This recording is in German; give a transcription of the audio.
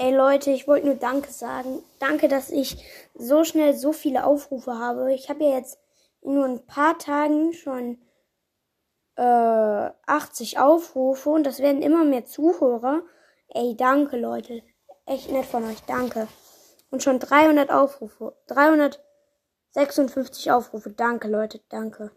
Ey Leute, ich wollte nur Danke sagen. Danke, dass ich so schnell so viele Aufrufe habe. Ich habe ja jetzt in nur ein paar Tagen schon äh, 80 Aufrufe und das werden immer mehr Zuhörer. Ey, danke Leute. Echt nett von euch. Danke. Und schon 300 Aufrufe. 356 Aufrufe. Danke Leute. Danke.